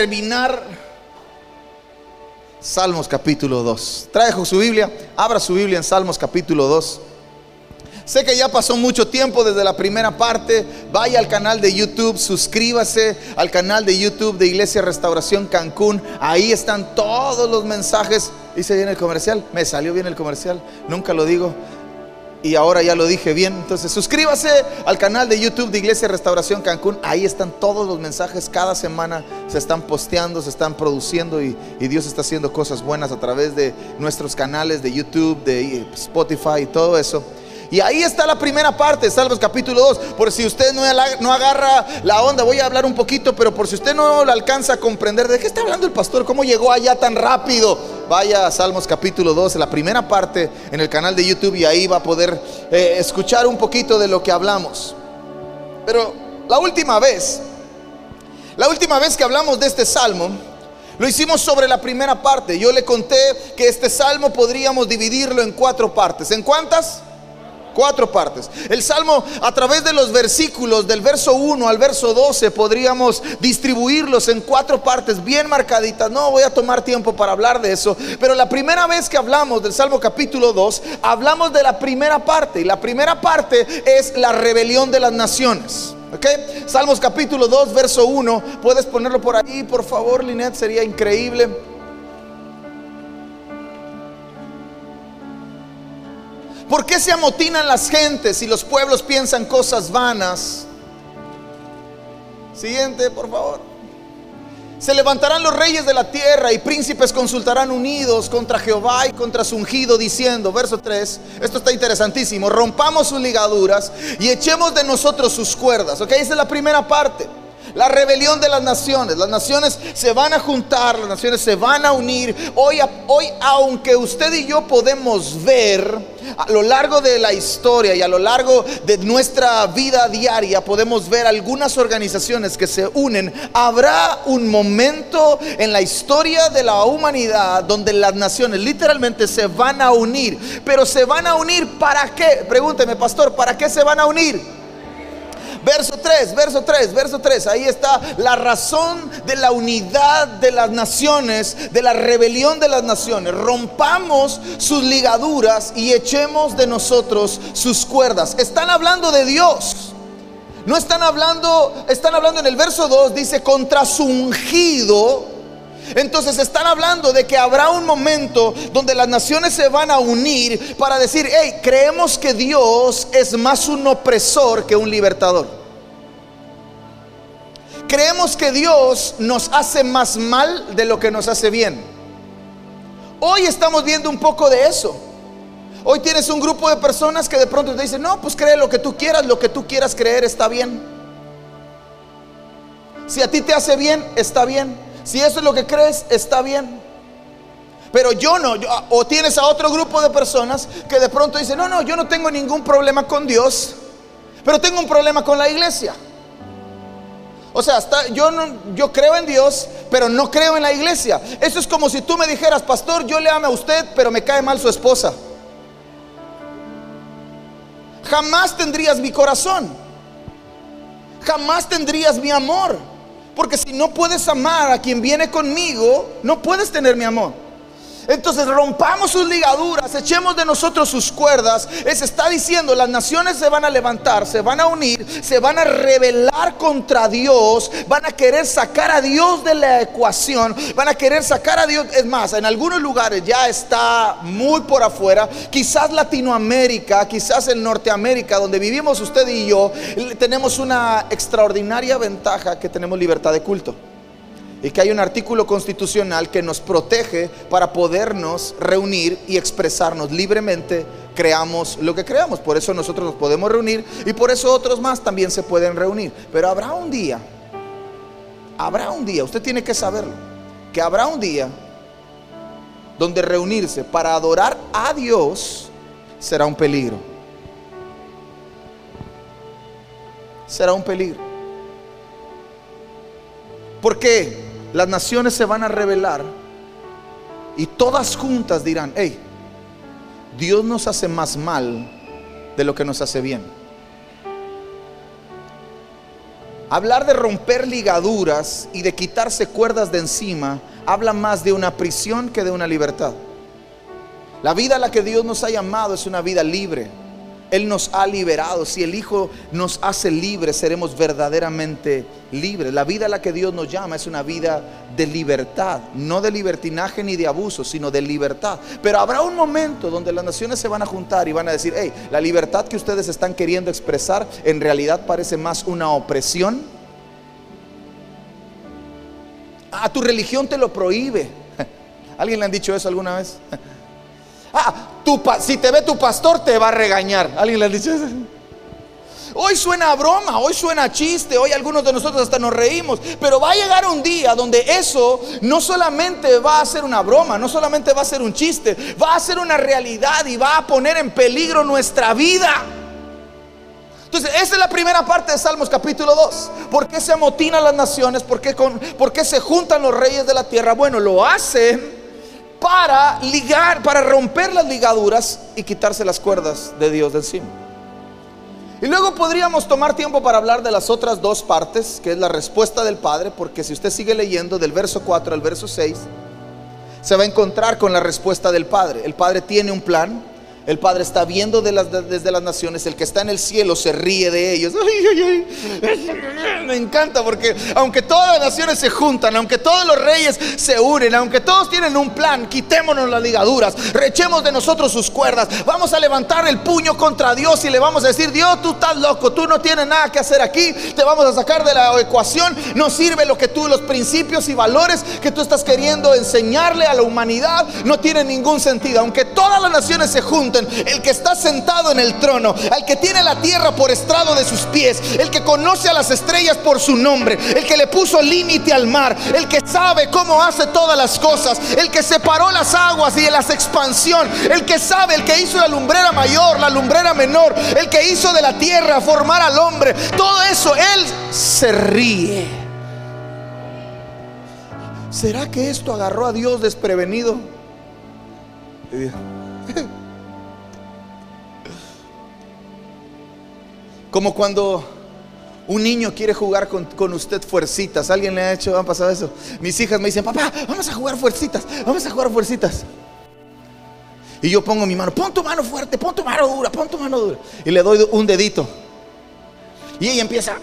terminar Salmos capítulo 2. Trae su Biblia, abra su Biblia en Salmos capítulo 2. Sé que ya pasó mucho tiempo desde la primera parte. Vaya al canal de YouTube, suscríbase al canal de YouTube de Iglesia Restauración Cancún. Ahí están todos los mensajes. Hice bien el comercial, me salió bien el comercial, nunca lo digo y ahora ya lo dije bien. Entonces suscríbase al canal de YouTube de Iglesia Restauración Cancún. Ahí están todos los mensajes. Cada semana se están posteando, se están produciendo y, Dios está haciendo cosas buenas a través de nuestros canales de YouTube, de Spotify y todo eso. Y ahí está la primera parte, Salmos capítulo 2. Por si usted no, agarra la onda, voy a hablar un poquito, pero por si usted no lo alcanza a comprender, ¿de qué está hablando el pastor? ¿Cómo llegó allá tan rápido? Vaya a Salmos capítulo 2, la primera parte en el canal de YouTube y ahí va a poder eh, escuchar un poquito de lo que hablamos. Pero la última vez, la última vez que hablamos de este salmo, lo hicimos sobre la primera parte. Yo le conté que este salmo podríamos dividirlo en cuatro partes. ¿En cuántas? Cuatro partes. El Salmo a través de los versículos del verso 1 al verso 12 podríamos distribuirlos en cuatro partes bien marcaditas. No voy a tomar tiempo para hablar de eso, pero la primera vez que hablamos del Salmo capítulo 2, hablamos de la primera parte y la primera parte es la rebelión de las naciones. ¿Ok? Salmos capítulo 2, verso 1. Puedes ponerlo por ahí, por favor, Linet, sería increíble. ¿Por qué se amotinan las gentes y los pueblos piensan cosas vanas? Siguiente, por favor. Se levantarán los reyes de la tierra y príncipes consultarán unidos contra Jehová y contra su ungido, diciendo, verso 3, esto está interesantísimo, rompamos sus ligaduras y echemos de nosotros sus cuerdas. Ok, esa es la primera parte. La rebelión de las naciones. Las naciones se van a juntar, las naciones se van a unir. Hoy, hoy aunque usted y yo podemos ver a lo largo de la historia y a lo largo de nuestra vida diaria, podemos ver algunas organizaciones que se unen. Habrá un momento en la historia de la humanidad donde las naciones literalmente se van a unir. Pero se van a unir para qué? Pregúnteme, pastor, ¿para qué se van a unir? Verso 3, verso 3, verso 3. Ahí está la razón de la unidad de las naciones, de la rebelión de las naciones. Rompamos sus ligaduras y echemos de nosotros sus cuerdas. Están hablando de Dios. No están hablando, están hablando en el verso 2, dice contra su ungido. Entonces están hablando de que habrá un momento donde las naciones se van a unir para decir, hey, creemos que Dios es más un opresor que un libertador. Creemos que Dios nos hace más mal de lo que nos hace bien. Hoy estamos viendo un poco de eso. Hoy tienes un grupo de personas que de pronto te dicen, no, pues cree lo que tú quieras, lo que tú quieras creer está bien. Si a ti te hace bien, está bien. Si eso es lo que crees, está bien. Pero yo no, o tienes a otro grupo de personas que de pronto dicen, no, no, yo no tengo ningún problema con Dios, pero tengo un problema con la iglesia. O sea, yo, no, yo creo en Dios, pero no creo en la iglesia. Eso es como si tú me dijeras, pastor, yo le amo a usted, pero me cae mal su esposa. Jamás tendrías mi corazón. Jamás tendrías mi amor. Porque si no puedes amar a quien viene conmigo, no puedes tener mi amor. Entonces rompamos sus ligaduras, echemos de nosotros sus cuerdas. Se está diciendo, las naciones se van a levantar, se van a unir, se van a rebelar contra Dios, van a querer sacar a Dios de la ecuación, van a querer sacar a Dios. Es más, en algunos lugares ya está muy por afuera, quizás Latinoamérica, quizás en Norteamérica, donde vivimos usted y yo, tenemos una extraordinaria ventaja que tenemos libertad de culto y que hay un artículo constitucional que nos protege para podernos reunir y expresarnos libremente, creamos lo que creamos. Por eso nosotros nos podemos reunir y por eso otros más también se pueden reunir. Pero habrá un día, habrá un día, usted tiene que saberlo, que habrá un día donde reunirse para adorar a Dios será un peligro. Será un peligro. ¿Por qué? Las naciones se van a rebelar y todas juntas dirán, hey, Dios nos hace más mal de lo que nos hace bien. Hablar de romper ligaduras y de quitarse cuerdas de encima habla más de una prisión que de una libertad. La vida a la que Dios nos ha llamado es una vida libre. Él nos ha liberado. Si el Hijo nos hace libres, seremos verdaderamente libres. La vida a la que Dios nos llama es una vida de libertad, no de libertinaje ni de abuso, sino de libertad. Pero habrá un momento donde las naciones se van a juntar y van a decir, hey, la libertad que ustedes están queriendo expresar en realidad parece más una opresión. Ah, tu religión te lo prohíbe. ¿Alguien le han dicho eso alguna vez? Ah, si te ve tu pastor te va a regañar. ¿Alguien le dicho eso? Hoy suena broma, hoy suena chiste, hoy algunos de nosotros hasta nos reímos, pero va a llegar un día donde eso no solamente va a ser una broma, no solamente va a ser un chiste, va a ser una realidad y va a poner en peligro nuestra vida. Entonces, esa es la primera parte de Salmos capítulo 2. ¿Por qué se amotinan las naciones? ¿Por qué, con, ¿Por qué se juntan los reyes de la tierra? Bueno, lo hacen para ligar, para romper las ligaduras y quitarse las cuerdas de Dios de encima. Y luego podríamos tomar tiempo para hablar de las otras dos partes, que es la respuesta del Padre, porque si usted sigue leyendo del verso 4 al verso 6, se va a encontrar con la respuesta del Padre. El Padre tiene un plan, el Padre está viendo desde las naciones, el que está en el cielo se ríe de ellos. Me encanta porque aunque todas las naciones se juntan, aunque todos los reyes se unen, aunque todos tienen un plan, quitémonos las ligaduras, rechemos de nosotros sus cuerdas, vamos a levantar el puño contra Dios y le vamos a decir, Dios, tú estás loco, tú no tienes nada que hacer aquí, te vamos a sacar de la ecuación, no sirve lo que tú, los principios y valores que tú estás queriendo enseñarle a la humanidad, no tiene ningún sentido. Aunque todas las naciones se el que está sentado en el trono, al que tiene la tierra por estrado de sus pies, el que conoce a las estrellas por su nombre, el que le puso límite al mar, el que sabe cómo hace todas las cosas, el que separó las aguas y las expansión, el que sabe, el que hizo la lumbrera mayor, la lumbrera menor, el que hizo de la tierra formar al hombre, todo eso, él se ríe. ¿Será que esto agarró a Dios desprevenido? Como cuando un niño quiere jugar con, usted fuercitas. ¿Alguien le ha hecho, ha pasado eso? Mis hijas me dicen, papá, vamos a jugar fuercitas, vamos a jugar fuercitas. Y yo pongo mi mano, pon tu mano fuerte, pon tu mano dura, pon tu mano dura. Y le doy un dedito. Y ella empieza,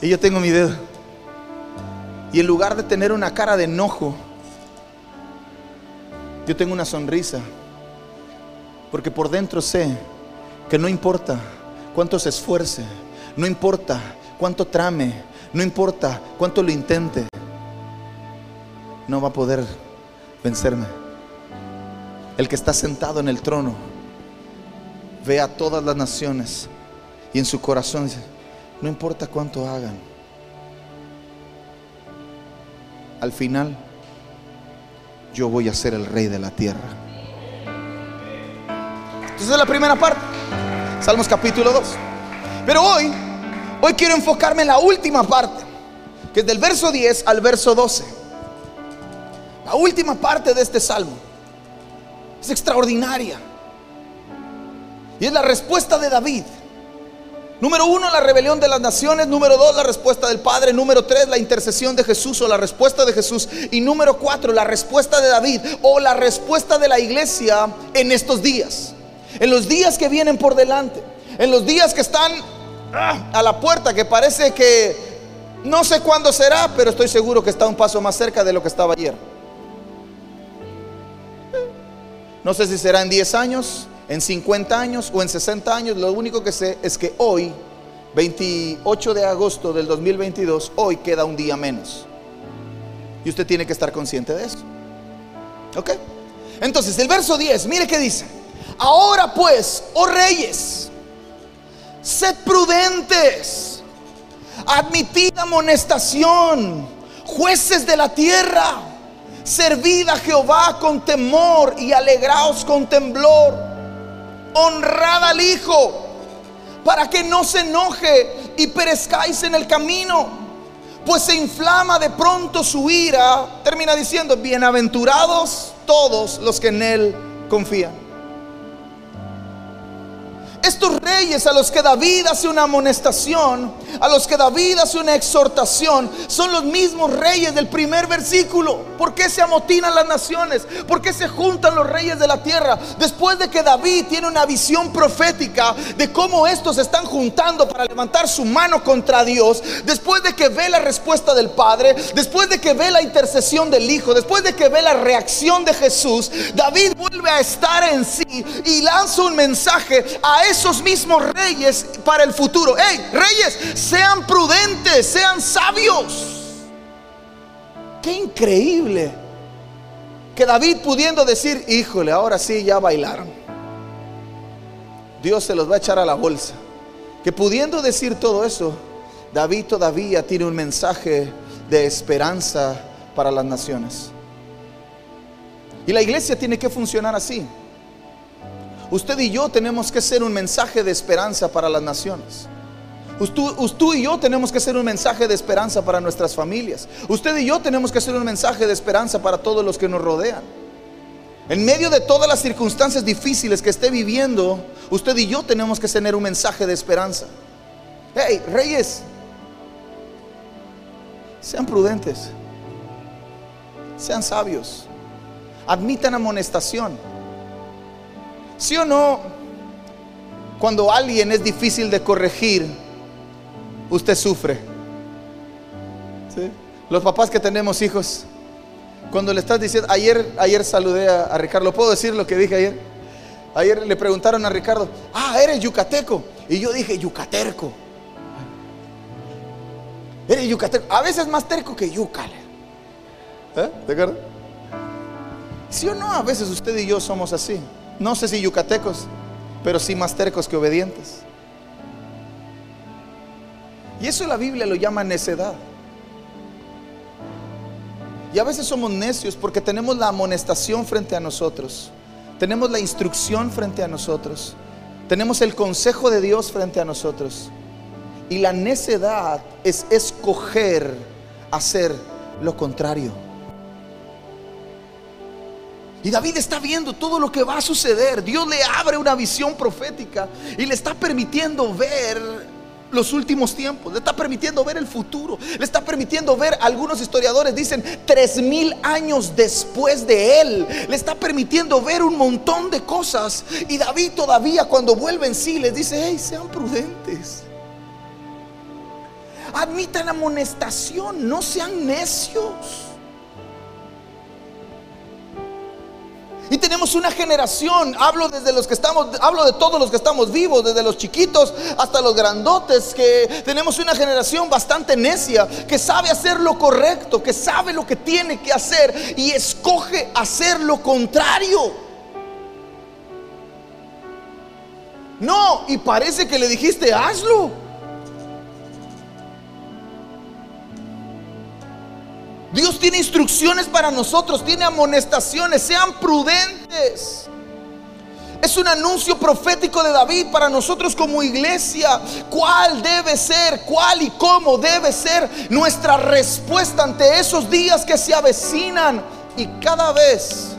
y yo tengo mi dedo. Y en lugar de tener una cara de enojo, yo tengo una sonrisa. Porque por dentro sé que no importa cuánto se esfuerce, no importa cuánto trame, no importa cuánto lo intente, no va a poder vencerme. El que está sentado en el trono ve a todas las naciones y en su corazón dice, no importa cuánto hagan, al final yo voy a ser el rey de la tierra. Entonces es la primera parte. Salmos capítulo 2. Pero hoy, hoy quiero enfocarme en la última parte, que es del verso 10 al verso 12. La última parte de este salmo es extraordinaria. Y es la respuesta de David. Número uno, la rebelión de las naciones. Número dos, la respuesta del Padre. Número tres, la intercesión de Jesús o la respuesta de Jesús. Y número cuatro, la respuesta de David o la respuesta de la iglesia en estos días en los días que vienen por delante, en los días que están ah, a la puerta, que parece que no sé cuándo será, pero estoy seguro que está un paso más cerca de lo que estaba ayer. No sé si será en 10 años, en 50 años o en 60 años. Lo único que sé es que hoy, 28 de agosto del 2022, hoy queda un día menos. Y usted tiene que estar consciente de eso. ¿Ok? Entonces, el verso 10, mire qué dice. Ahora pues, oh reyes, sed prudentes, admitid amonestación, jueces de la tierra, servid a Jehová con temor y alegraos con temblor, honrad al Hijo, para que no se enoje y perezcáis en el camino, pues se inflama de pronto su ira. Termina diciendo, bienaventurados todos los que en Él confían. Estos reyes a los que David hace una amonestación, a los que David hace una exhortación, son los mismos reyes del primer versículo. ¿Por qué se amotinan las naciones? ¿Por qué se juntan los reyes de la tierra? Después de que David tiene una visión profética de cómo estos están juntando para levantar su mano contra Dios, después de que ve la respuesta del Padre, después de que ve la intercesión del Hijo, después de que ve la reacción de Jesús, David vuelve a estar en sí y lanza un mensaje a esos mismos reyes para el futuro. Hey, reyes, sean prudentes, sean sabios. Qué increíble que David pudiendo decir, híjole, ahora sí ya bailaron. Dios se los va a echar a la bolsa. Que pudiendo decir todo eso, David todavía tiene un mensaje de esperanza para las naciones. Y la iglesia tiene que funcionar así. Usted y yo tenemos que ser un mensaje de esperanza para las naciones. Usted, y yo tenemos que ser un mensaje de esperanza para nuestras familias. Usted y yo tenemos que ser un mensaje de esperanza para todos los que nos rodean. En medio de todas las circunstancias difíciles que esté viviendo, usted y yo tenemos que tener un mensaje de esperanza. Hey, reyes, sean prudentes, sean sabios, admitan amonestación. ¿Sí o no? Cuando alguien es difícil de corregir, usted sufre. Los papás que tenemos hijos, cuando le estás diciendo, ayer, ayer saludé a, Ricardo, ¿puedo decir lo que dije ayer? Ayer le preguntaron a Ricardo, ah, eres yucateco. Y yo dije, yucaterco. Eres yucateco. A veces más terco que yucal. ¿Eh? ¿De acuerdo? ¿Sí o no? A veces usted y yo somos así. No sé si yucatecos, pero sí más tercos que obedientes. Y eso la Biblia lo llama necedad. Y a veces somos necios porque tenemos la amonestación frente a nosotros, tenemos la instrucción frente a nosotros, tenemos el consejo de Dios frente a nosotros. Y la necedad es escoger hacer lo contrario. Y David está viendo todo lo que va a suceder. Dios le abre una visión profética y le está permitiendo ver los últimos tiempos, le está permitiendo ver el futuro, le está permitiendo ver, algunos historiadores dicen, tres mil años después de él, le está permitiendo ver un montón de cosas. Y David todavía cuando vuelve en sí les dice, hey, sean prudentes. Admitan amonestación, no sean necios. Y tenemos una generación, hablo desde los que estamos, hablo de todos los que estamos vivos, desde los chiquitos hasta los grandotes, que tenemos una generación bastante necia, que sabe hacer lo correcto, que sabe lo que tiene que hacer y escoge hacer lo contrario. No, y parece que le dijiste, hazlo. Dios tiene instrucciones para nosotros, tiene amonestaciones, sean prudentes. Es un anuncio profético de David para nosotros como iglesia. ¿Cuál debe ser, cuál y cómo debe ser nuestra respuesta ante esos días que se avecinan y cada vez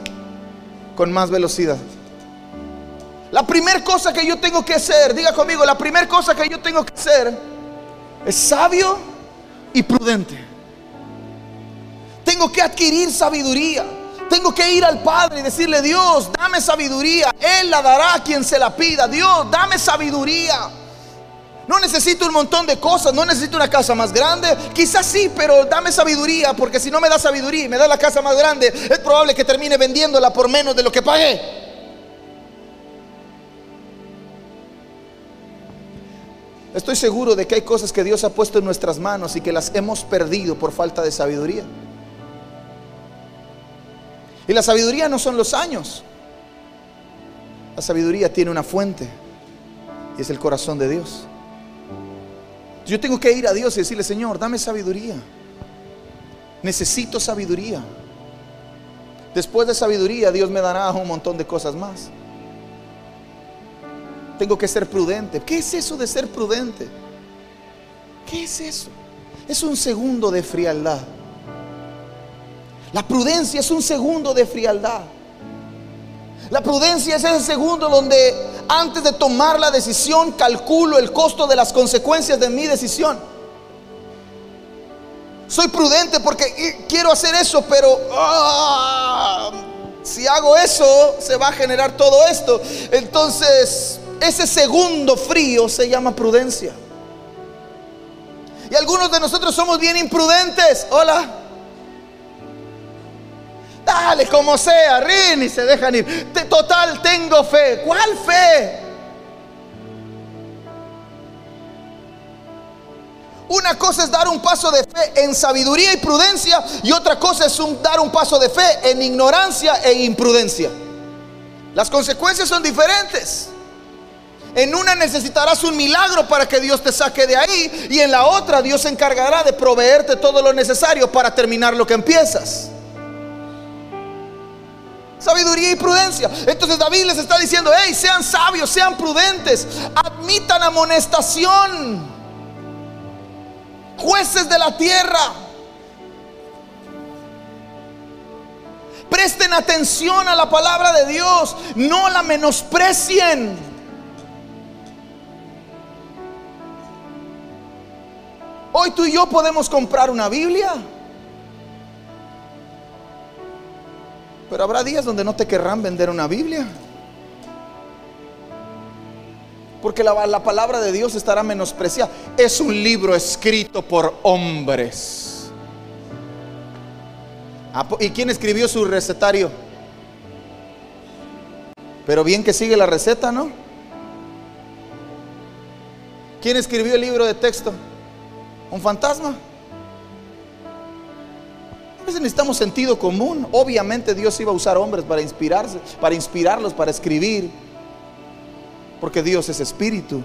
con más velocidad? La primera cosa que yo tengo que hacer, diga conmigo, la primera cosa que yo tengo que hacer es sabio y prudente. Tengo que adquirir sabiduría. Tengo que ir al Padre y decirle, Dios, dame sabiduría. Él la dará a quien se la pida. Dios, dame sabiduría. No necesito un montón de cosas, no necesito una casa más grande. Quizás sí, pero dame sabiduría, porque si no me da sabiduría y me da la casa más grande, es probable que termine vendiéndola por menos de lo que pagué. Estoy seguro de que hay cosas que Dios ha puesto en nuestras manos y que las hemos perdido por falta de sabiduría. Y la sabiduría no son los años. La sabiduría tiene una fuente y es el corazón de Dios. Yo tengo que ir a Dios y decirle, Señor, dame sabiduría. Necesito sabiduría. Después de sabiduría, Dios me dará un montón de cosas más. Tengo que ser prudente. ¿Qué es eso de ser prudente? ¿Qué es eso? Es un segundo de frialdad. La prudencia es un segundo de frialdad. La prudencia es ese segundo donde Antes de tomar la decisión, calculo el costo de las consecuencias de mi decisión. Soy prudente porque quiero hacer eso, pero ah, si hago eso, se va a generar todo esto. Entonces, ese segundo frío se llama prudencia. Y algunos de nosotros somos bien imprudentes. Hola. Dale, como sea, rin y se dejan ir. Total, tengo fe. ¿Cuál fe? Una cosa es dar un paso de fe en sabiduría y prudencia y otra cosa es dar un paso de fe en ignorancia e imprudencia. Las consecuencias son diferentes. En una necesitarás un milagro para que Dios te saque de ahí y en la otra Dios se encargará de proveerte todo lo necesario para terminar lo que empiezas. Sabiduría y prudencia. Entonces David les está diciendo, hey, sean sabios, sean prudentes, admitan amonestación jueces de la tierra. Presten atención a la palabra de Dios, no la menosprecien. Hoy tú y yo podemos comprar una Biblia. Pero habrá días donde no te querrán vender una Biblia. Porque la, palabra de Dios estará menospreciada. Es un libro escrito por hombres. Ah, ¿Y quién escribió su recetario? Pero bien que sigue la receta, ¿no? ¿Quién escribió el libro de texto? ¿Un fantasma? Veces necesitamos sentido común. Obviamente Dios iba a usar hombres para inspirarse, para inspirarlos, para escribir. Porque Dios es espíritu.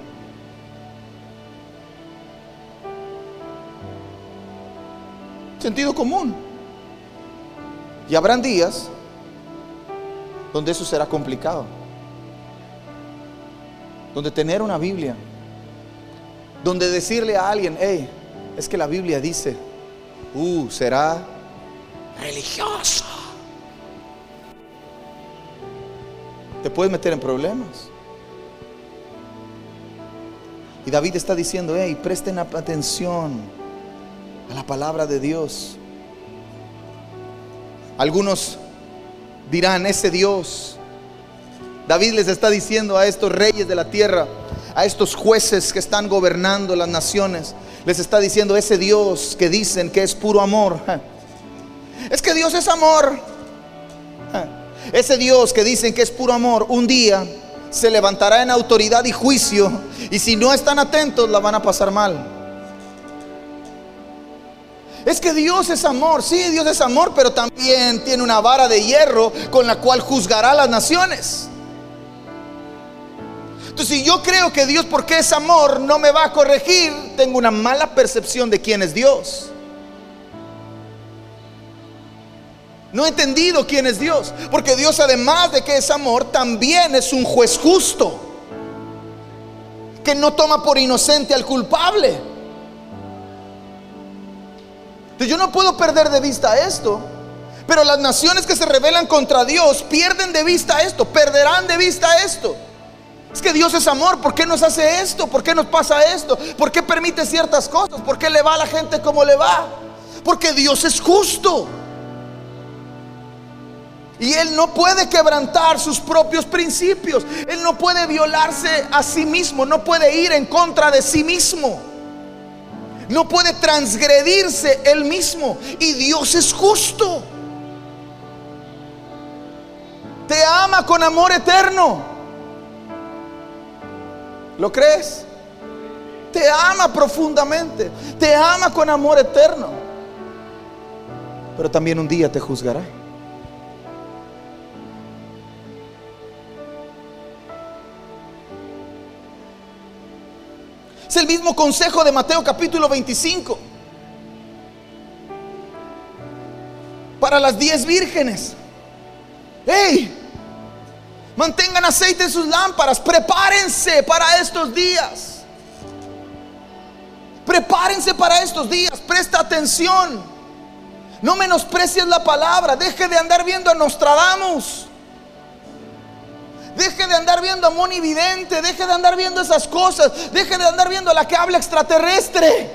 Sentido común. Y habrán días donde eso será complicado. Donde tener una Biblia, donde decirle a alguien, hey, es que la Biblia dice, uh, será religioso. Te puedes meter en problemas. Y David está diciendo, hey, presten atención a la palabra de Dios. Algunos dirán, ese Dios. David les está diciendo a estos reyes de la tierra, a estos jueces que están gobernando las naciones, les está diciendo, ese Dios que dicen que es puro amor. Es que Dios es amor. Ese Dios que dicen que es puro amor, un día se levantará en autoridad y juicio. Y si no están atentos, la van a pasar mal. Es que Dios es amor, sí, Dios es amor, pero también tiene una vara de hierro con la cual juzgará a las naciones. Entonces, si yo creo que Dios, porque es amor, no me va a corregir, tengo una mala percepción de quién es Dios. No he entendido quién es Dios. Porque Dios, además de que es amor, también es un juez justo. Que no toma por inocente al culpable. Yo no puedo perder de vista esto. Pero las naciones que se rebelan contra Dios pierden de vista esto, perderán de vista esto. Es que Dios es amor, ¿por qué nos hace esto? ¿Por qué nos pasa esto? ¿Por qué permite ciertas cosas? ¿Por qué le va a la gente como le va? Porque Dios es justo. Y Él no puede quebrantar sus propios principios. Él no puede violarse a sí mismo. No puede ir en contra de sí mismo. No puede transgredirse Él mismo. Y Dios es justo. Te ama con amor eterno. ¿Lo crees? Te ama profundamente. Te ama con amor eterno. Pero también un día te juzgará. Es el mismo consejo de Mateo capítulo 25. Para las diez vírgenes. ¡Hey! Mantengan aceite en sus lámparas. Prepárense para estos días. Prepárense para estos días. Presta atención. No menosprecies la palabra. Deje de andar viendo a Nostradamus. Deje de andar viendo a Moni Vidente. Deje de andar viendo esas cosas. Deje de andar viendo a la que habla extraterrestre.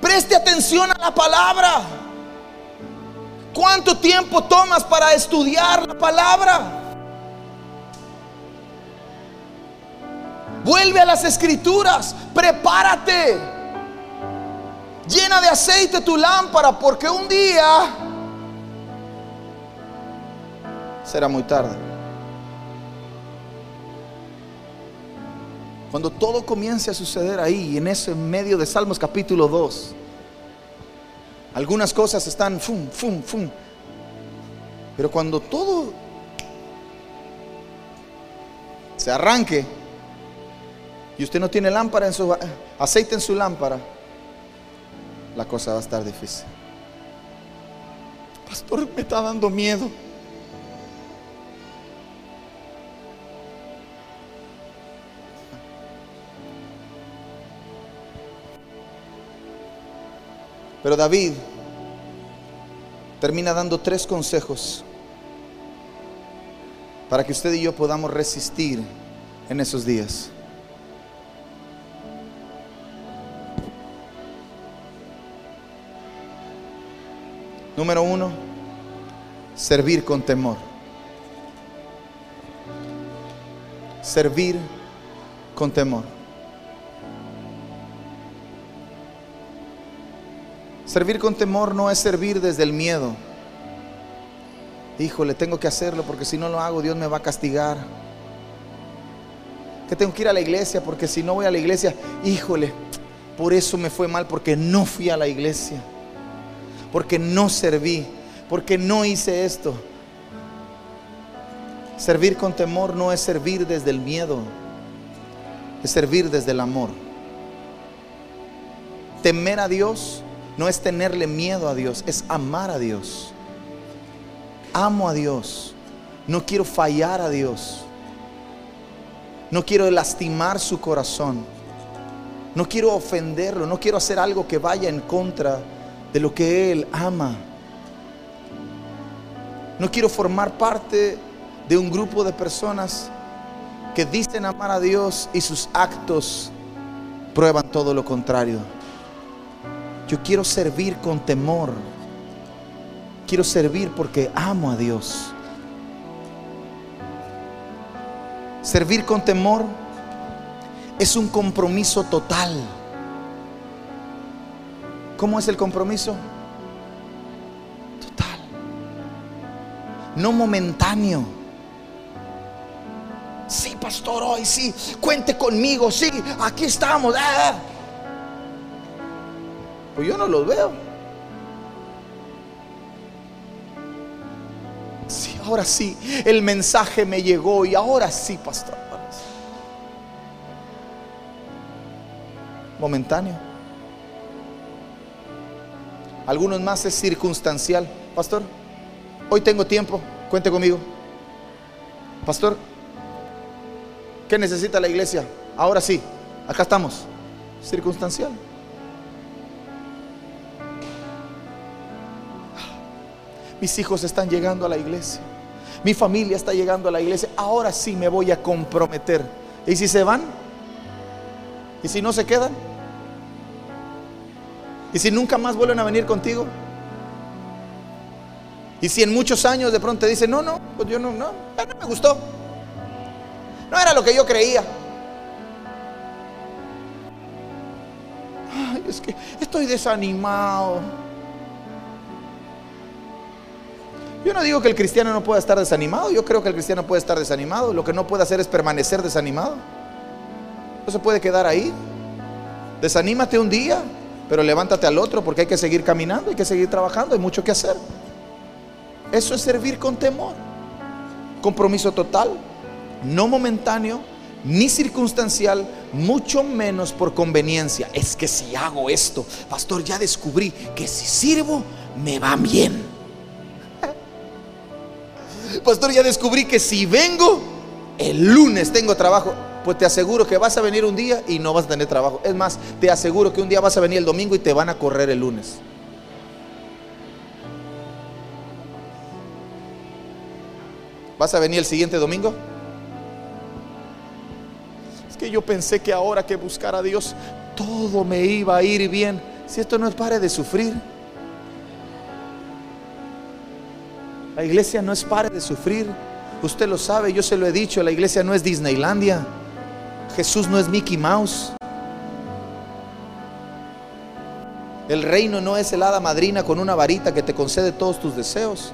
Preste atención a la palabra. ¿Cuánto tiempo tomas para estudiar la palabra? Vuelve a las escrituras. Prepárate. Llena de aceite tu lámpara porque un día será muy tarde. Cuando todo comience a suceder ahí, en ese medio de Salmos capítulo 2, algunas cosas están fum, fum, fum. Pero cuando todo se arranque y usted no tiene lámpara en su aceite en su lámpara, la cosa va a estar difícil. Pastor, me está dando miedo. Pero David termina dando tres consejos para que usted y yo podamos resistir en esos días. Número uno, servir con temor. Servir con temor. Servir con temor no es servir desde el miedo. Híjole, tengo que hacerlo porque si no lo hago Dios me va a castigar. Que tengo que ir a la iglesia porque si no voy a la iglesia, híjole, por eso me fue mal porque no fui a la iglesia. Porque no serví, porque no hice esto. Servir con temor no es servir desde el miedo, es servir desde el amor. Temer a Dios no es tenerle miedo a Dios, es amar a Dios. Amo a Dios. No quiero fallar a Dios. No quiero lastimar su corazón. No quiero ofenderlo. No quiero hacer algo que vaya en contra de lo que Él ama. No quiero formar parte de un grupo de personas que dicen amar a Dios y sus actos prueban todo lo contrario. Yo quiero servir con temor. Quiero servir porque amo a Dios. Servir con temor es un compromiso total. ¿Cómo es el compromiso? Total. No momentáneo. Sí, pastor, hoy sí, cuente conmigo, sí, aquí estamos. Ah. Pues yo no los veo. Sí, ahora sí, el mensaje me llegó y ahora sí, pastor. Momentáneo. Algunos más es circunstancial. Pastor, hoy tengo tiempo, cuente conmigo. Pastor, ¿qué necesita la iglesia? Ahora sí, acá estamos. Circunstancial. Mis hijos están llegando a la iglesia. Mi familia está llegando a la iglesia. Ahora sí me voy a comprometer. ¿Y si se van? ¿Y si no se quedan? ¿Y si nunca más vuelven a venir contigo? ¿Y si en muchos años de pronto te dicen, no, no, pues yo no, no, no me gustó? No era lo que yo creía. Ay, es que estoy desanimado. Yo no digo que el cristiano no pueda estar desanimado, yo creo que el cristiano puede estar desanimado, lo que no puede hacer es permanecer desanimado. No se puede quedar ahí. Desanímate un día, pero levántate al otro porque hay que seguir caminando, hay que seguir trabajando, hay mucho que hacer. Eso es servir con temor. Compromiso total, no momentáneo, ni circunstancial, mucho menos por conveniencia. Es que si hago esto, pastor, ya descubrí que si sirvo, me va bien. Pastor, ya descubrí que si vengo, el lunes tengo trabajo. Pues te aseguro que vas a venir un día y no vas a tener trabajo. Es más, te aseguro que un día vas a venir el domingo y te van a correr el lunes. ¿Vas a venir el siguiente domingo? Es que yo pensé que ahora que buscar a Dios todo me iba a ir bien. Si esto no es pare de sufrir. La iglesia no es pare de sufrir. Usted lo sabe, yo se lo he dicho, la iglesia no es Disneylandia. Jesús no es Mickey Mouse. El reino no es el hada madrina con una varita que te concede todos tus deseos.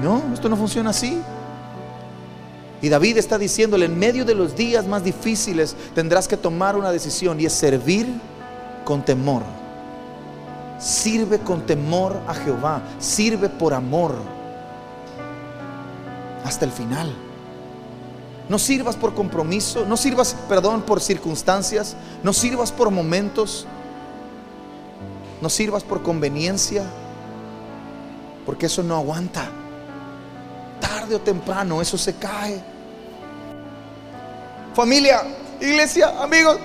No, esto no funciona así. Y David está diciéndole, en medio de los días más difíciles tendrás que tomar una decisión y es servir con temor. Sirve con temor a Jehová, sirve por amor hasta el final. No sirvas por compromiso, no sirvas, perdón, por circunstancias, no sirvas por momentos, no sirvas por conveniencia, porque eso no aguanta. Tarde o temprano eso se cae. Familia, iglesia, amigos,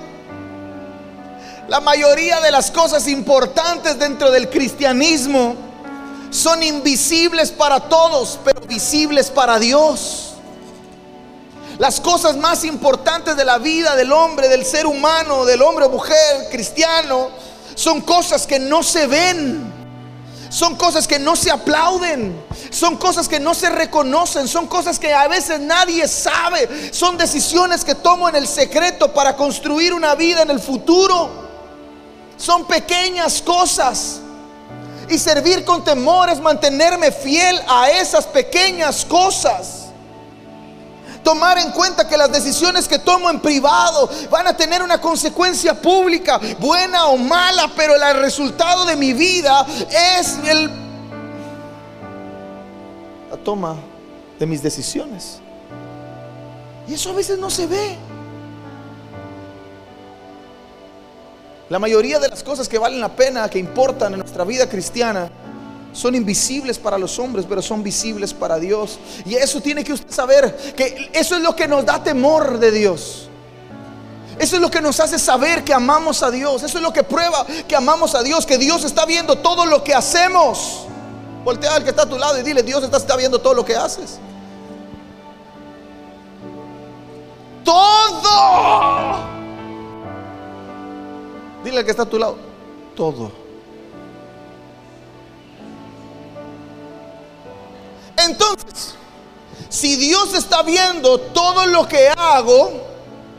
la mayoría de las cosas importantes dentro del cristianismo son invisibles para todos, pero visibles para Dios. Las cosas más importantes de la vida del hombre, del ser humano, del hombre o mujer cristiano, son cosas que no se ven. Son cosas que no se aplauden. Son cosas que no se reconocen. Son cosas que a veces nadie sabe. Son decisiones que tomo en el secreto para construir una vida en el futuro. Son pequeñas cosas. Y servir con temor es mantenerme fiel a esas pequeñas cosas. Tomar en cuenta que las decisiones que tomo en privado van a tener una consecuencia pública, buena o mala, pero el resultado de mi vida es el, la toma de mis decisiones. Y eso a veces no se ve. La mayoría de las cosas que valen la pena, que importan en nuestra vida cristiana, son invisibles para los hombres, pero son visibles para Dios. Y eso tiene que usted saber, que eso es lo que nos da temor de Dios. Eso es lo que nos hace saber que amamos a Dios. Eso es lo que prueba que amamos a Dios, que Dios está viendo todo lo que hacemos. Voltea al que está a tu lado y dile, Dios está viendo todo lo que haces. Todo. Dile al que está a tu lado, todo. Entonces, si Dios está viendo todo lo que hago,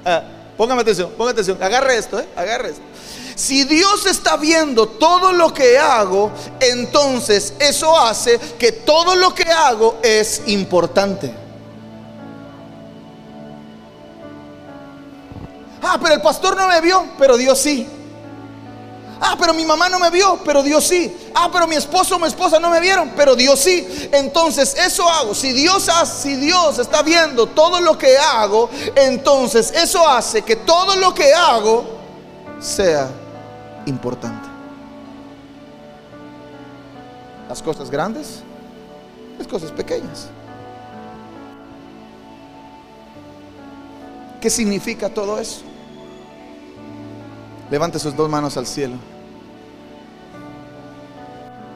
ah, póngame atención, póngame atención, agarre esto, eh, agarre esto. Si Dios está viendo todo lo que hago, entonces eso hace que todo lo que hago es importante. Ah, pero el pastor no me vio, pero Dios sí. Ah, pero mi mamá no me vio, pero Dios sí. Ah, pero mi esposo o mi esposa no me vieron, pero Dios sí. Entonces, eso hago. Si Dios, si Dios está viendo todo lo que hago, entonces eso hace que todo lo que hago sea importante. Las cosas grandes, las cosas pequeñas. ¿Qué significa todo eso? Levante sus dos manos al cielo.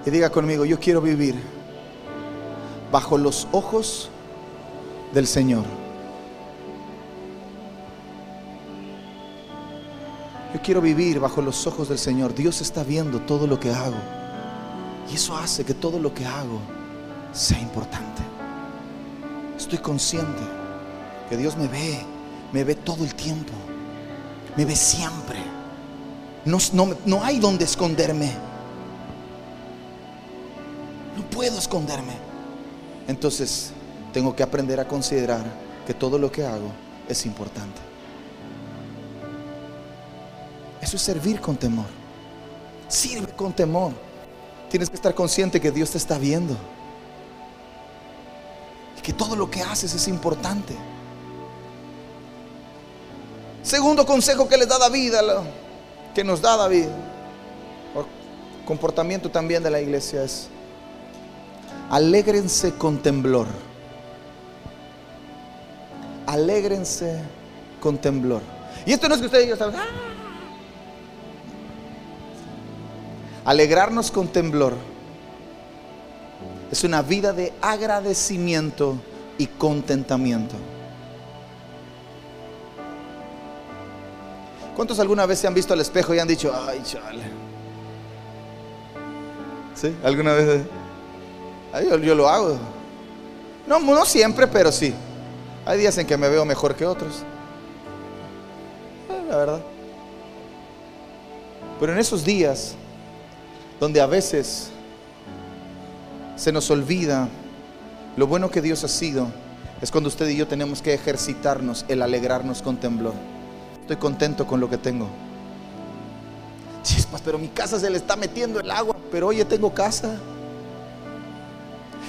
Y diga conmigo, yo quiero vivir bajo los ojos del Señor. Yo quiero vivir bajo los ojos del Señor. Dios está viendo todo lo que hago. Y eso hace que todo lo que hago sea importante. Estoy consciente que Dios me ve, me ve todo el tiempo. Me ve siempre. No, no, hay donde esconderme puedo esconderme. Entonces, tengo que aprender a considerar que todo lo que hago es importante. Eso es servir con temor. Sirve con temor. Tienes que estar consciente que Dios te está viendo. Y que todo lo que haces es importante. Segundo consejo que les da David, que nos da David, por comportamiento también de la iglesia es Alégrense con temblor. Alégrense con temblor. Y esto no es que ustedes digan, ah". alegrarnos con temblor es una vida de agradecimiento y contentamiento. ¿Cuántos alguna vez se han visto al espejo y han dicho, ay, chale? ¿Sí? ¿Alguna vez? Yo, lo hago. No, no siempre, pero sí. Hay días en que me veo mejor que otros. Eh, la verdad. Pero en esos días donde a veces se nos olvida lo bueno que Dios ha sido, es cuando usted y yo tenemos que ejercitarnos el alegrarnos con temblor. Estoy contento con lo que tengo. Chispas, pero mi casa se le está metiendo el agua, pero oye, tengo casa.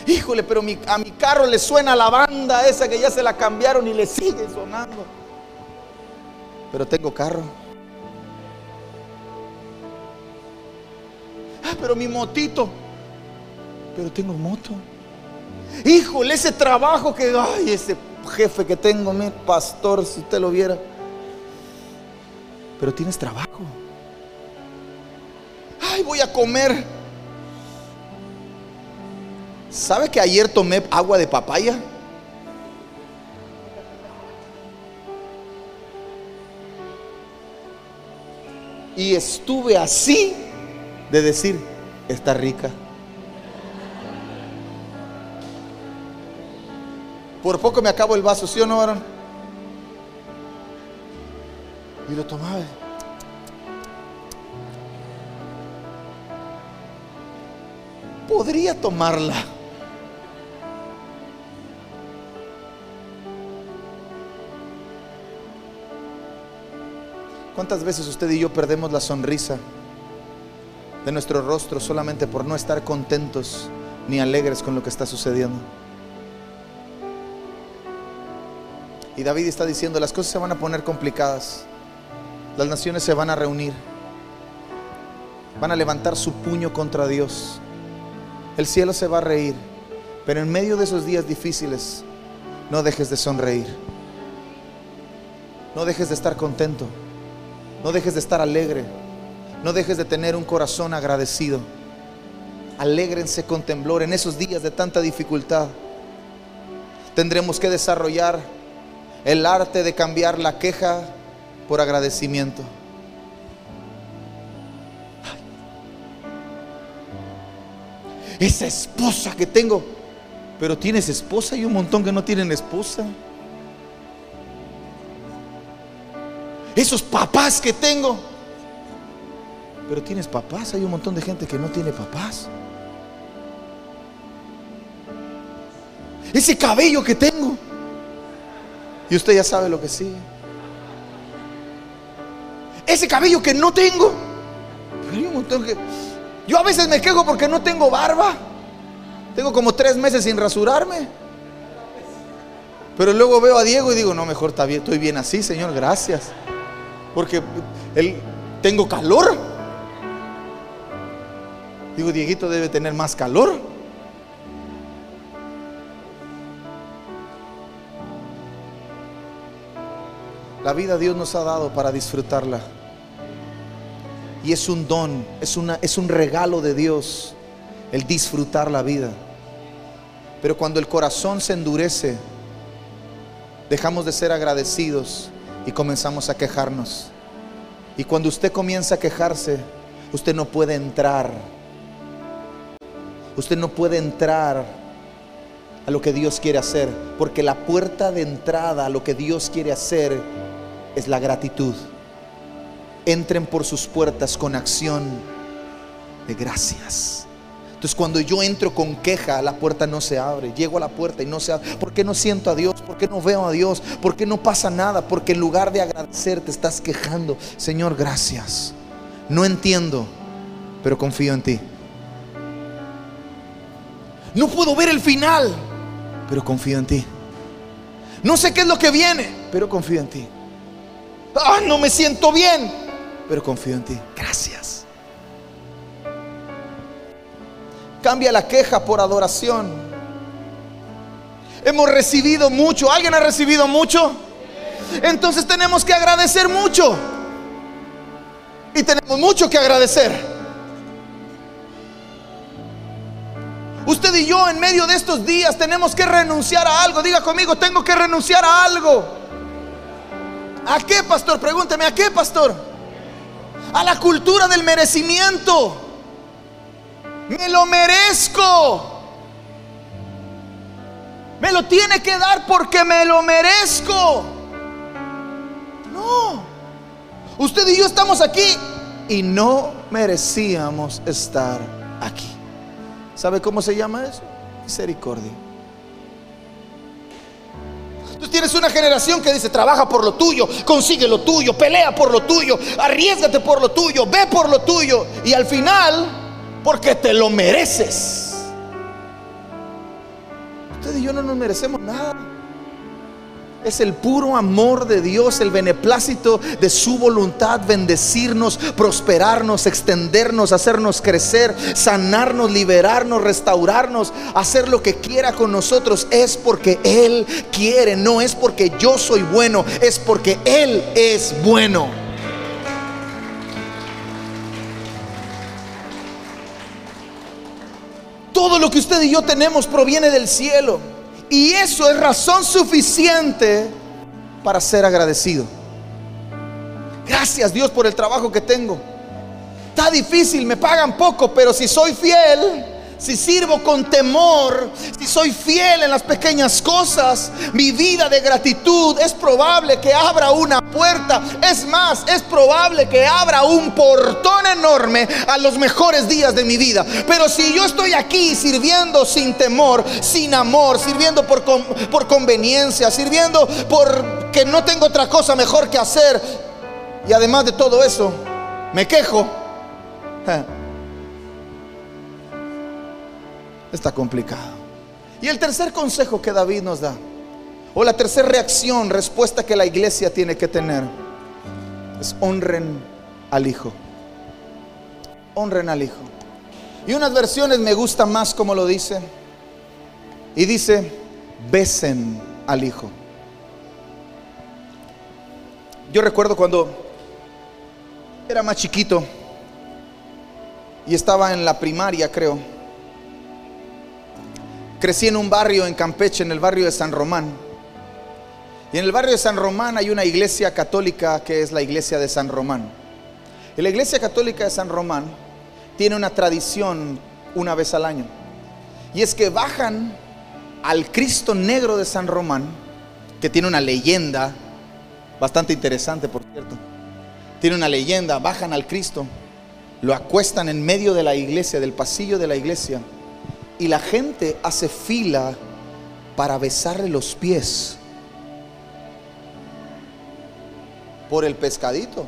Híjole, pero a mi carro le suena la banda esa que ya se la cambiaron y le sigue sonando. Pero tengo carro. Ah, pero mi motito. Pero tengo moto. Híjole, ese trabajo que, ay, ese jefe que tengo, mi pastor, si usted lo viera. Pero tienes trabajo. Ay, voy a comer. ¿Sabe que ayer tomé agua de papaya? Y estuve así de decir, está rica. Por poco me acabo el vaso, ¿sí o no, varón? Y lo tomaba. Podría tomarla. ¿Cuántas veces usted y yo perdemos la sonrisa de nuestro rostro solamente por no estar contentos ni alegres con lo que está sucediendo? Y David está diciendo, las cosas se van a poner complicadas. Las naciones se van a reunir. Van a levantar su puño contra Dios. El cielo se va a reír. Pero en medio de esos días difíciles, no dejes de sonreír. No dejes de estar contento. No dejes de estar alegre. No dejes de tener un corazón agradecido. Alégrense con temblor en esos días de tanta dificultad. Tendremos que desarrollar el arte de cambiar la queja por agradecimiento. Esa esposa que tengo, pero tienes esposa y un montón que no tienen esposa. Esos papás que tengo, pero tienes papás, hay un montón de gente que no tiene papás. Ese cabello que tengo, y usted ya sabe lo que sigue. Ese cabello que no tengo. Yo a veces me quejo porque no tengo barba. Tengo como tres meses sin rasurarme. Pero luego veo a Diego y digo, no, mejor está bien, estoy bien así, Señor, gracias. Porque él, tengo calor. Digo, Dieguito debe tener más calor. La vida Dios nos ha dado para disfrutarla. Y es un don, es, una, es un regalo de Dios el disfrutar la vida. Pero cuando el corazón se endurece, dejamos de ser agradecidos y comenzamos a quejarnos. Y cuando usted comienza a quejarse, usted no puede entrar. Usted no puede entrar a lo que Dios quiere hacer, porque la puerta de entrada a lo que Dios quiere hacer es la gratitud. Entren por sus puertas con acción de gracias. Entonces cuando yo entro con queja, la puerta no se abre. Llego a la puerta y no se abre. ¿Por qué no siento a Dios? ¿Por qué no veo a Dios? ¿Por qué no pasa nada? Porque en lugar de agradecer te estás quejando. Señor, gracias. No entiendo, pero confío en ti. No puedo ver el final, pero confío en ti. No sé qué es lo que viene, pero confío en ti. Ah, no me siento bien, pero confío en ti. Gracias. Cambia la queja por adoración. Hemos recibido mucho. ¿Alguien ha recibido mucho? Entonces tenemos que agradecer mucho. Y tenemos mucho que agradecer. Usted y yo en medio de estos días tenemos que renunciar a algo. Diga conmigo, tengo que renunciar a algo. ¿A qué, pastor? Pregúnteme, ¿a qué, pastor? A la cultura del merecimiento. Me lo merezco. Me lo tiene que dar porque me lo merezco. No. Usted y yo estamos aquí y no merecíamos estar aquí. ¿Sabe cómo se llama eso? Misericordia. Tú tienes una generación que dice, trabaja por lo tuyo, consigue lo tuyo, pelea por lo tuyo, arriesgate por lo tuyo, ve por lo tuyo. Y al final, porque te lo mereces. Usted y yo no nos merecemos nada. Es el puro amor de Dios, el beneplácito de su voluntad, bendecirnos, prosperarnos, extendernos, hacernos crecer, sanarnos, liberarnos, restaurarnos, hacer lo que quiera con nosotros. Es porque Él quiere, no es porque yo soy bueno, es porque Él es bueno. Todo lo que usted y yo tenemos proviene del cielo. Y eso es razón suficiente para ser agradecido. Gracias Dios por el trabajo que tengo. Está difícil, me pagan poco, pero si soy fiel, si sirvo con temor, si soy fiel en las pequeñas cosas, mi vida de gratitud es probable que abra una puerta. Es más, es probable que abra un portón enorme a los mejores días de mi vida. Pero si yo estoy aquí sirviendo sin temor, sin amor, sirviendo por, por conveniencia, sirviendo porque no tengo otra cosa mejor que hacer, y además de todo eso, me quejo. Está complicado. Y el tercer consejo que David nos da, o la tercera reacción, respuesta que la iglesia tiene que tener, es honren al Hijo. Honren al Hijo. Y unas versiones me gustan más como lo dice. Y dice, besen al Hijo. Yo recuerdo cuando era más chiquito y estaba en la primaria, creo Crecí en un barrio en Campeche, en el barrio de San Román. Y en el barrio de San Román hay una iglesia católica que es la iglesia de San Román. Y la iglesia católica de San Román tiene una tradición una vez al año. Y es que bajan al Cristo negro de San Román, que tiene una leyenda bastante interesante, por cierto. Tiene una leyenda, bajan al Cristo, lo acuestan en medio de la iglesia, del pasillo de la iglesia y la gente hace fila para besarle los pies por el pescadito.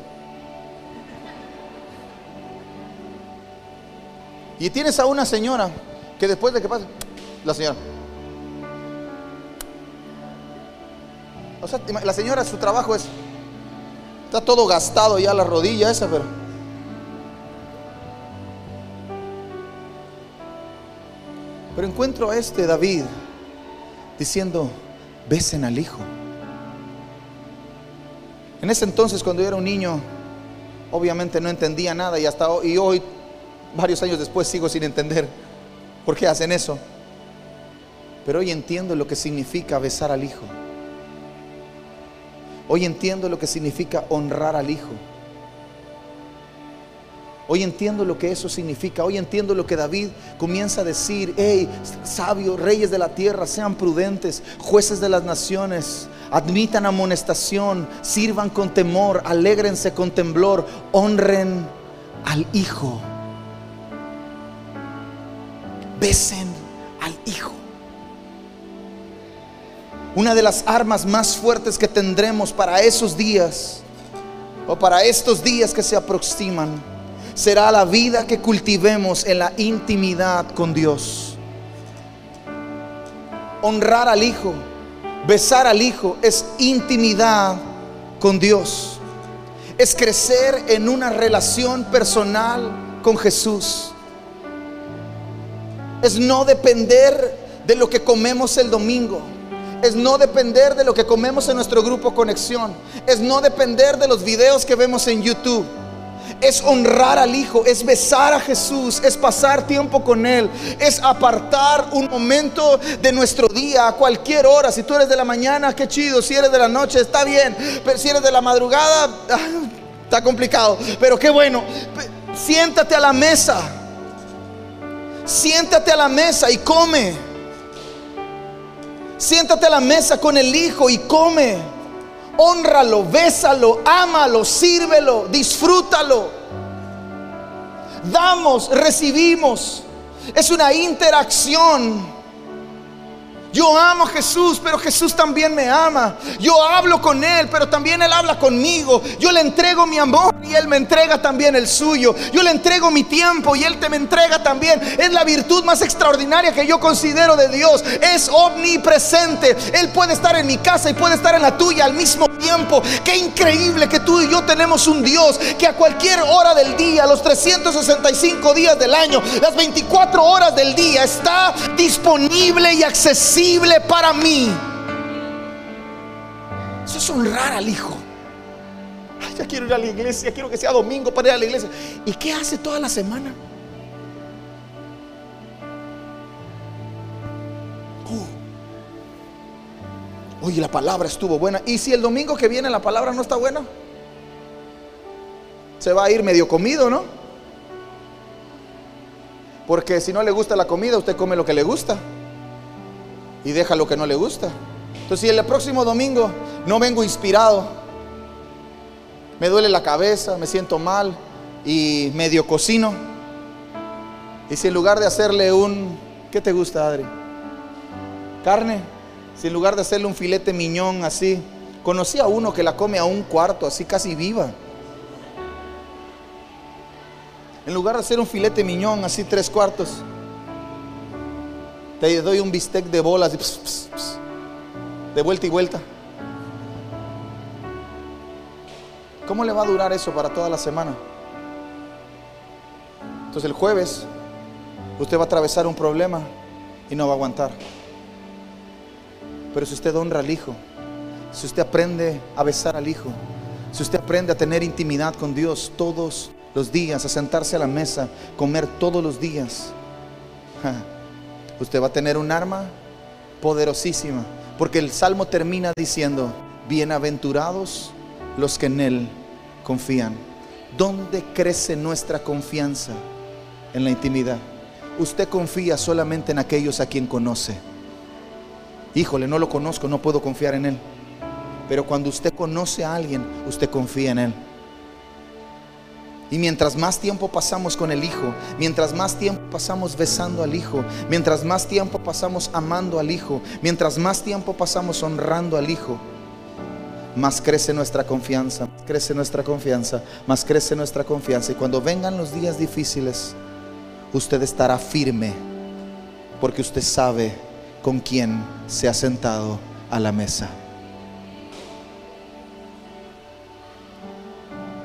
Y tienes a una señora que después de que pasa, la señora. O sea, la señora, su trabajo es, está todo gastado ya la rodilla esa, pero Pero encuentro a este David diciendo, besen al hijo. En ese entonces, cuando yo era un niño, obviamente no entendía nada y hasta hoy, hoy, varios años después, sigo sin entender por qué hacen eso. Pero hoy entiendo lo que significa besar al hijo. Hoy entiendo lo que significa honrar al hijo. Hoy entiendo lo que eso significa. Hoy entiendo lo que David comienza a decir. Hey, sabios, reyes de la tierra, sean prudentes, jueces de las naciones, admitan amonestación, sirvan con temor, alégrense con temblor, honren al Hijo. Besen al Hijo. Una de las armas más fuertes que tendremos para esos días o para estos días que se aproximan será la vida que cultivemos en la intimidad con Dios. Honrar al Hijo, besar al Hijo es intimidad con Dios. Es crecer en una relación personal con Jesús. Es no depender de lo que comemos el domingo. Es no depender de lo que comemos en nuestro grupo Conexión. Es no depender de los videos que vemos en YouTube es honrar al Hijo, es besar a Jesús, es pasar tiempo con Él, es apartar un momento de nuestro día a cualquier hora. Si tú eres de la mañana, qué chido. Si eres de la noche, está bien. Pero si eres de la madrugada, ah, está complicado. Pero qué bueno. Siéntate a la mesa. Siéntate a la mesa y come. Siéntate a la mesa con el Hijo y come honralo, bésalo, ámalo, sírvelo, disfrútalo. Damos, recibimos. Es una interacción. Yo amo a Jesús, pero Jesús también me ama. Yo hablo con Él, pero también Él habla conmigo. Yo le entrego mi amor y Él me entrega también el suyo. Yo le entrego mi tiempo y Él te me entrega también. Es la virtud más extraordinaria que yo considero de Dios. Es omnipresente. Él puede estar en mi casa y puede estar en la tuya al mismo tiempo. Qué increíble que tú y yo tenemos un Dios que a cualquier hora del día, los 365 días del año, las 24 horas del día, está disponible y accesible para mí. Eso es honrar al Hijo. ya quiero ir a la iglesia, quiero que sea domingo para ir a la iglesia. ¿Y qué hace toda la semana? Uh. Oye, la palabra estuvo buena. ¿Y si el domingo que viene la palabra no está buena? Se va a ir medio comido, ¿no? Porque si no le gusta la comida, usted come lo que le gusta y deja lo que no le gusta. Entonces, si el próximo domingo no vengo inspirado, me duele la cabeza, me siento mal y medio cocino, y si en lugar de hacerle un, ¿qué te gusta, Adri? Carne, si en lugar de hacerle un filete miñón así, conocí a uno que la come a un cuarto, así casi viva. En lugar de hacer un filete miñón así tres cuartos, te doy un bistec de bolas de vuelta y vuelta. ¿Cómo le va a durar eso para toda la semana? Entonces el jueves usted va a atravesar un problema y no va a aguantar. Pero si usted honra al Hijo, si usted aprende a besar al Hijo, si usted aprende a tener intimidad con Dios todos los días, a sentarse a la mesa, comer todos los días, usted va a tener un arma poderosísima. Porque el Salmo termina diciendo, bienaventurados los que en Él confían. ¿Dónde crece nuestra confianza? En la intimidad. Usted confía solamente en aquellos a quien conoce. Híjole, no lo conozco, no puedo confiar en Él. Pero cuando usted conoce a alguien, usted confía en Él. Y mientras más tiempo pasamos con el Hijo, mientras más tiempo pasamos besando al Hijo, mientras más tiempo pasamos amando al Hijo, mientras más tiempo pasamos honrando al Hijo, más crece nuestra confianza, más crece nuestra confianza, más crece nuestra confianza. Y cuando vengan los días difíciles, usted estará firme, porque usted sabe con quién se ha sentado a la mesa.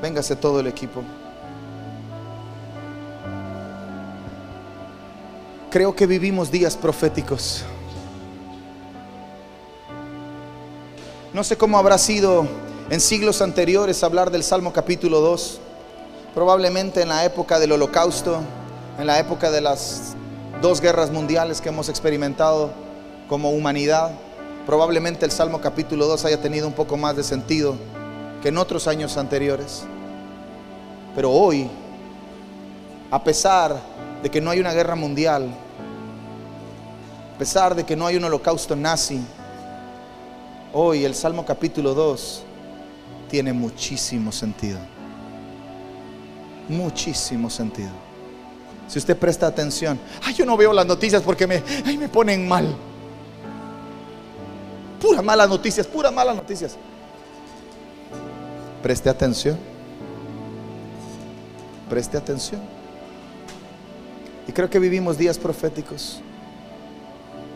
Véngase todo el equipo. Creo que vivimos días proféticos. No sé cómo habrá sido en siglos anteriores hablar del Salmo capítulo 2. Probablemente en la época del holocausto, en la época de las dos guerras mundiales que hemos experimentado como humanidad. Probablemente el Salmo capítulo 2 haya tenido un poco más de sentido que en otros años anteriores. Pero hoy, a pesar de que no hay una guerra mundial, a pesar de que no hay un holocausto nazi, hoy el Salmo capítulo 2 tiene muchísimo sentido. Muchísimo sentido. Si usted presta atención, ay, yo no veo las noticias porque me, me ponen mal. Puras malas noticias, puras malas noticias. Preste atención. Preste atención. Y creo que vivimos días proféticos.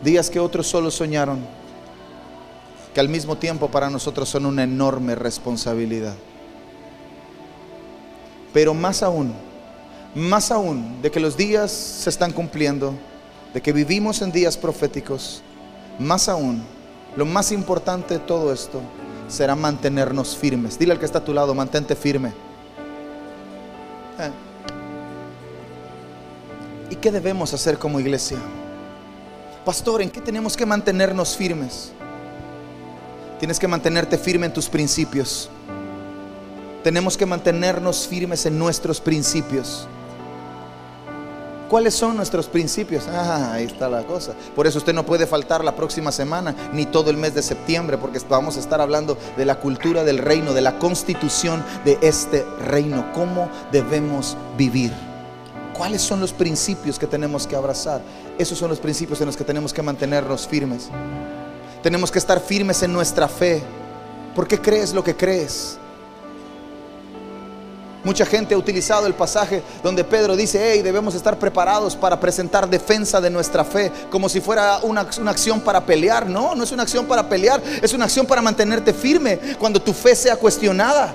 Días que otros solo soñaron, que al mismo tiempo para nosotros son una enorme responsabilidad. Pero más aún, más aún de que los días se están cumpliendo, de que vivimos en días proféticos, más aún, lo más importante de todo esto será mantenernos firmes. Dile al que está a tu lado, mantente firme. ¿Y qué debemos hacer como iglesia? Pastor, ¿en qué tenemos que mantenernos firmes? Tienes que mantenerte firme en tus principios. Tenemos que mantenernos firmes en nuestros principios. ¿Cuáles son nuestros principios? Ah, ahí está la cosa. Por eso usted no puede faltar la próxima semana ni todo el mes de septiembre, porque vamos a estar hablando de la cultura del reino, de la constitución de este reino, cómo debemos vivir. ¿Cuáles son los principios que tenemos que abrazar? Esos son los principios en los que tenemos que mantenernos firmes. Tenemos que estar firmes en nuestra fe. ¿Por qué crees lo que crees? Mucha gente ha utilizado el pasaje donde Pedro dice, hey, debemos estar preparados para presentar defensa de nuestra fe, como si fuera una, una, acción para pelear. No, no es una acción para pelear, es una acción para mantenerte firme cuando tu fe sea cuestionada.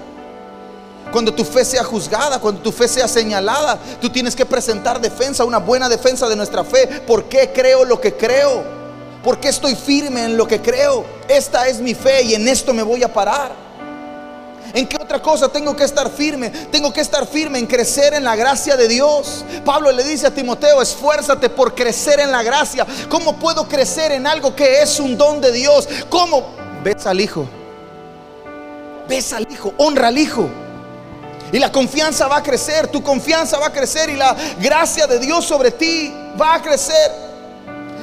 Cuando tu fe sea juzgada, cuando tu fe sea señalada, tú tienes que presentar defensa, una buena defensa de nuestra fe. ¿Por qué creo lo que creo? ¿Por qué estoy firme en lo que creo? Esta es mi fe y en esto me voy a parar. ¿En qué otra cosa tengo que estar firme? Tengo que estar firme en crecer en la gracia de Dios. Pablo le dice a Timoteo, esfuérzate por crecer en la gracia. ¿Cómo puedo crecer en algo que es un don de Dios? ¿Cómo? Ves al Hijo. Ves al Hijo, honra al Hijo. Y la confianza va a crecer, tu confianza va a crecer y la gracia de Dios sobre ti va a crecer.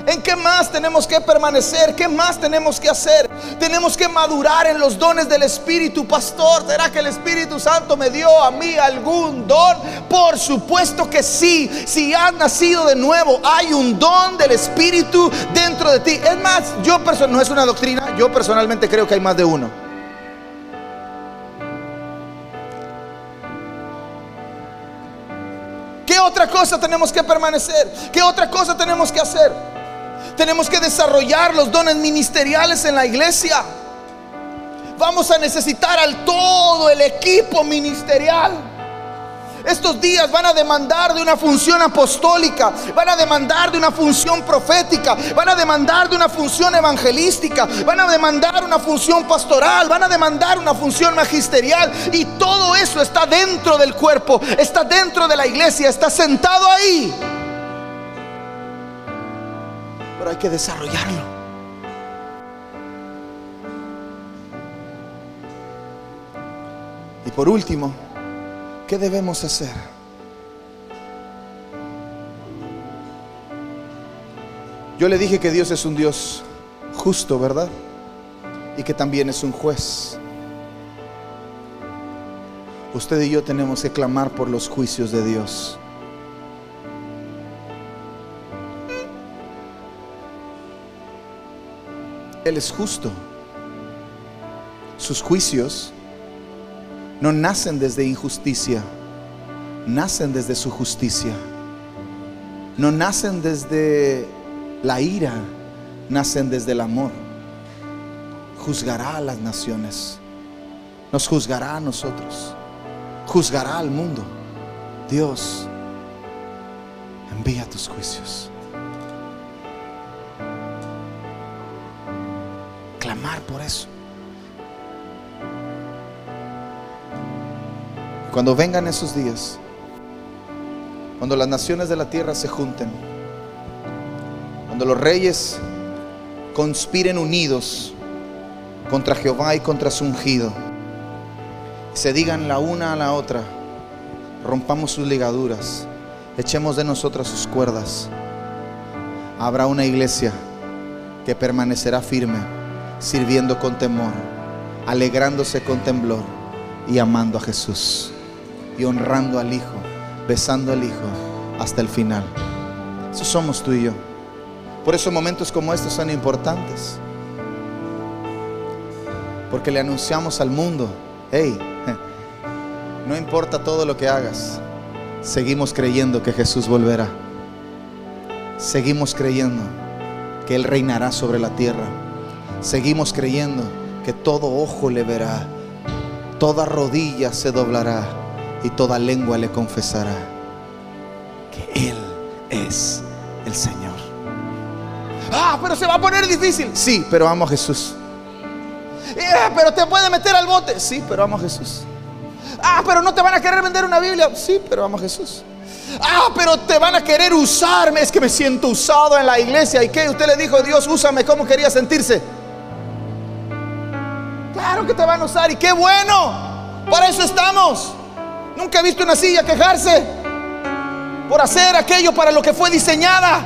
¿En qué más tenemos que permanecer? ¿Qué más tenemos que hacer? Tenemos que madurar en los dones del Espíritu, pastor. ¿Será que el Espíritu Santo me dio a mí algún don? Por supuesto que sí. Si has nacido de nuevo, hay un don del Espíritu dentro de ti. Es más, yo no es una doctrina, yo personalmente creo que hay más de uno. Otra cosa tenemos que permanecer? ¿Qué otra cosa tenemos que hacer? Tenemos que desarrollar los dones ministeriales en la iglesia. Vamos a necesitar al todo el equipo ministerial. Estos días van a demandar de una función apostólica, van a demandar de una función profética, van a demandar de una función evangelística, van a demandar una función pastoral, van a demandar una función magisterial. Y todo eso está dentro del cuerpo, está dentro de la iglesia, está sentado ahí pero hay que desarrollarlo. Y por último, ¿qué debemos hacer? Yo le dije que Dios es un Dios justo, ¿verdad? Y que también es un juez. Usted y yo tenemos que clamar por los juicios de Dios. Él es justo. Sus juicios no nacen desde injusticia, nacen desde su justicia. No nacen desde la ira, nacen desde el amor. Juzgará a las naciones, nos juzgará a nosotros, juzgará al mundo. Dios, envía tus juicios. por eso. Cuando vengan esos días, cuando las naciones de la tierra se junten, cuando los reyes conspiren unidos contra Jehová y contra su ungido, se digan la una a la otra, rompamos sus ligaduras, echemos de nosotras sus cuerdas, habrá una iglesia que permanecerá firme sirviendo con temor, alegrándose con temblor y amando a Jesús y honrando al Hijo, besando al Hijo hasta el final. Eso somos tú y yo. Por eso momentos como estos son importantes. Porque le anunciamos al mundo, hey, no importa todo lo que hagas, seguimos creyendo que Jesús volverá. Seguimos creyendo que Él reinará sobre la tierra seguimos creyendo que todo ojo le verá, toda rodilla se doblará y toda lengua le confesará que Él es el Señor. Ah, pero se va a poner difícil. Sí, pero amo a Jesús. pero te puede meter al bote. Sí, pero amo a Jesús. Ah, pero no te van a querer vender una Biblia. Sí, pero amo a Jesús. Ah, pero te van a querer usarme. Es que me siento usado en la iglesia. ¿Y qué? Usted le dijo, Dios, úsame. ¿Cómo quería sentirse? Claro que te van a usar. Y qué bueno. Para eso estamos. Nunca he visto una silla quejarse por hacer aquello para lo que fue diseñada.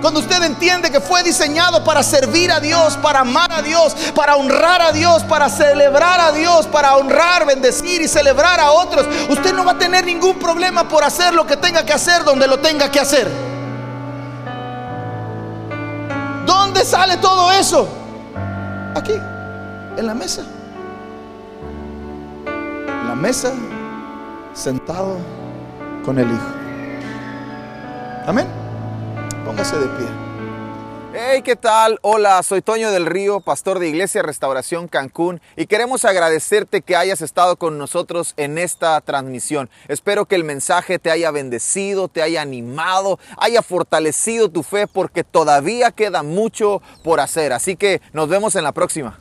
Cuando usted entiende que fue diseñado para servir a Dios, para amar a Dios, para honrar a Dios, para celebrar a Dios, para honrar, bendecir y celebrar a otros, usted no va a tener ningún problema por hacer lo que tenga que hacer donde lo tenga que hacer. ¿Dónde sale todo eso? Aquí, en la mesa. En la mesa, sentado con el Hijo. Amén. Póngase de pie. Hey, ¿qué tal? Hola, soy Toño del Río, pastor de Iglesia Restauración Cancún y queremos agradecerte que hayas estado con nosotros en esta transmisión. Espero que el mensaje te haya bendecido, te haya animado, haya fortalecido tu fe porque todavía queda mucho por hacer. Así que nos vemos en la próxima.